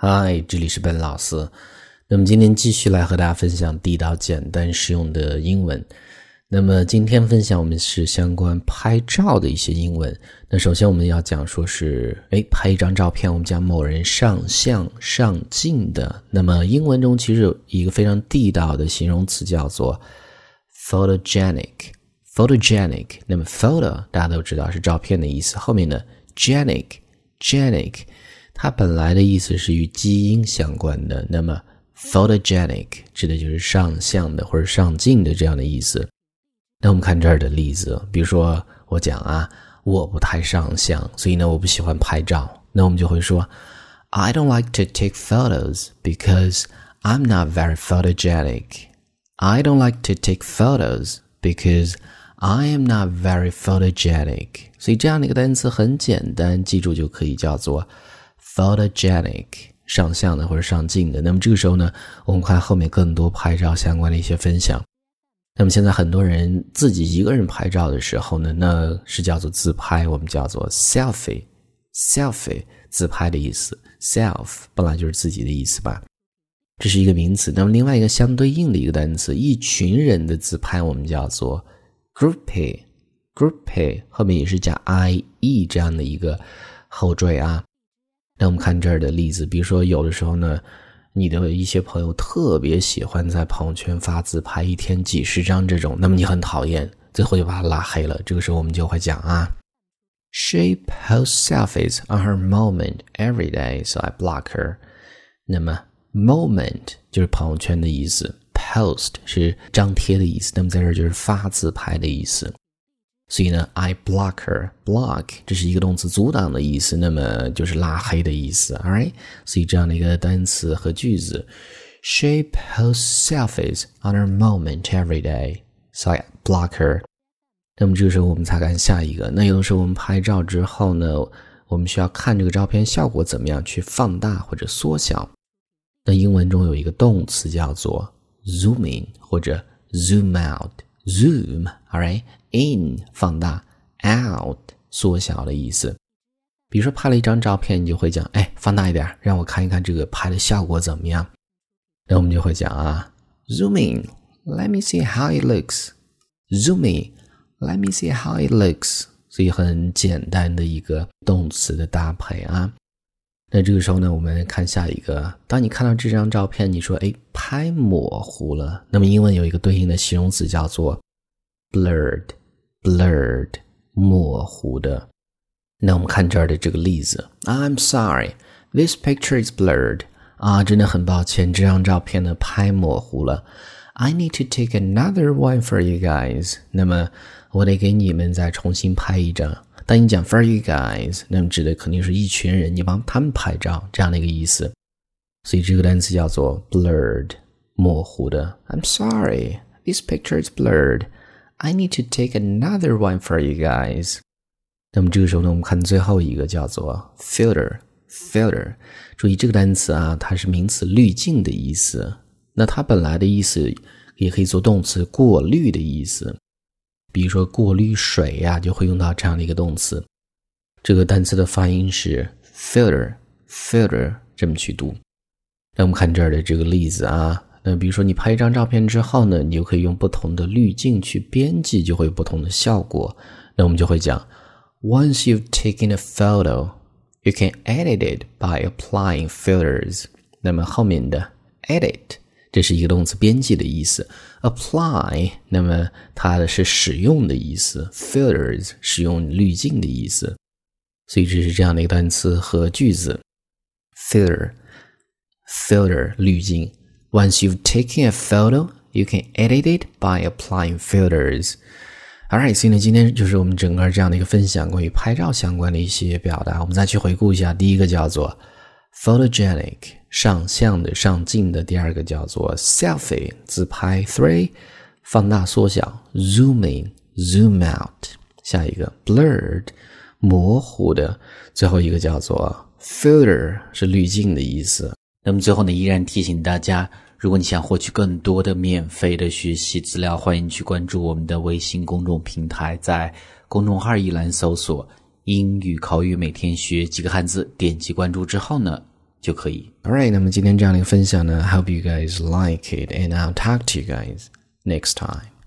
嗨，这里是本老师。那么今天继续来和大家分享地道、简单、实用的英文。那么今天分享我们是相关拍照的一些英文。那首先我们要讲说是，哎，拍一张照片，我们讲某人上相上镜的。那么英文中其实有一个非常地道的形容词叫做 photogenic，photogenic。那么 photo 大家都知道是照片的意思，后面的 genic，genic。它本来的意思是与基因相关的，那么 photogenic 指的就是上相的或者上镜的这样的意思。那我们看这儿的例子，比如说我讲啊，我不太上相，所以呢我不喜欢拍照，那我们就会说 I don't like to take photos because I'm not very photogenic. I don't like to take photos because I am not very photogenic. 所以这样的一个单词很简单，记住就可以叫做。Photogenic 上相的或者上镜的，那么这个时候呢，我们看后面更多拍照相关的一些分享。那么现在很多人自己一个人拍照的时候呢，那是叫做自拍，我们叫做 selfie，selfie 自拍的意思，self 本来就是自己的意思吧，这是一个名词。那么另外一个相对应的一个单词，一群人的自拍，我们叫做 groupie，groupie 后面也是加 i e 这样的一个后缀啊。那我们看这儿的例子，比如说有的时候呢，你的一些朋友特别喜欢在朋友圈发自拍，一天几十张这种，那么你很讨厌，最后就把他拉黑了。这个时候我们就会讲啊，She posts selfies on her moment every day, so I block her。那么 moment 就是朋友圈的意思，post 是张贴的意思，那么在这儿就是发自拍的意思。所以呢，I block her，block 这是一个动词，阻挡的意思，那么就是拉黑的意思，all right？所以这样的一个单词和句子，She posts selfies on her moment every day, so I block her。那么这个时候我们才看下一个，那有的时候我们拍照之后呢，我们需要看这个照片效果怎么样，去放大或者缩小。那英文中有一个动词叫做 zoom in 或者 zoom out zoom all right in 放大，out 缩小的意思。比如说拍了一张照片，你就会讲，哎，放大一点，让我看一看这个拍的效果怎么样。那我们就会讲啊，Zooming，let me see how it looks。Zooming，let me see how it looks。所以很简单的一个动词的搭配啊。那这个时候呢，我们看下一个。当你看到这张照片，你说，哎，拍模糊了。那么英文有一个对应的形容词叫做 blurred。blurred 模糊的。那我们看这儿的这个例子，I'm sorry, this picture is blurred。啊，真的很抱歉，这张照片呢拍模糊了。I need to take another one for you guys。那么我得给你们再重新拍一张。当你讲 for you guys，那么指的肯定是一群人，你帮他们拍照这样的一个意思。所以这个单词叫做 blurred，模糊的。I'm sorry, this picture is blurred。I need to take another one for you guys。那么这个时候呢，我们看最后一个叫做 filter。filter，注意这个单词啊，它是名词滤镜的意思。那它本来的意思也可以做动词过滤的意思。比如说过滤水呀，就会用到这样的一个动词。这个单词的发音是 filter，filter 这么去读。那我们看这儿的这个例子啊。那比如说，你拍一张照片之后呢，你就可以用不同的滤镜去编辑，就会有不同的效果。那我们就会讲，Once you've taken a photo, you can edit it by applying filters。那么后面的 edit 这是一个动词，编辑的意思；apply 那么它的是使用的意思；filters 使用滤镜的意思。所以这是这样的一个单词和句子：filter，filter 滤镜。Once you've taken a photo, you can edit it by applying filters. Alright，所以呢，今天就是我们整个这样的一个分享，关于拍照相关的一些表达。我们再去回顾一下，第一个叫做 photogenic，上相的、上镜的；第二个叫做 selfie，自拍；three，放大、缩小；zoom in，zoom out；下一个 blurred，模糊的；最后一个叫做 filter，是滤镜的意思。那么最后呢，依然提醒大家，如果你想获取更多的免费的学习资料，欢迎去关注我们的微信公众平台，在公众号一栏搜索“英语口语每天学几个汉字”，点击关注之后呢，就可以。All right，那么今天这样的一个分享呢 hope you guys like it and I'll talk to you guys next time.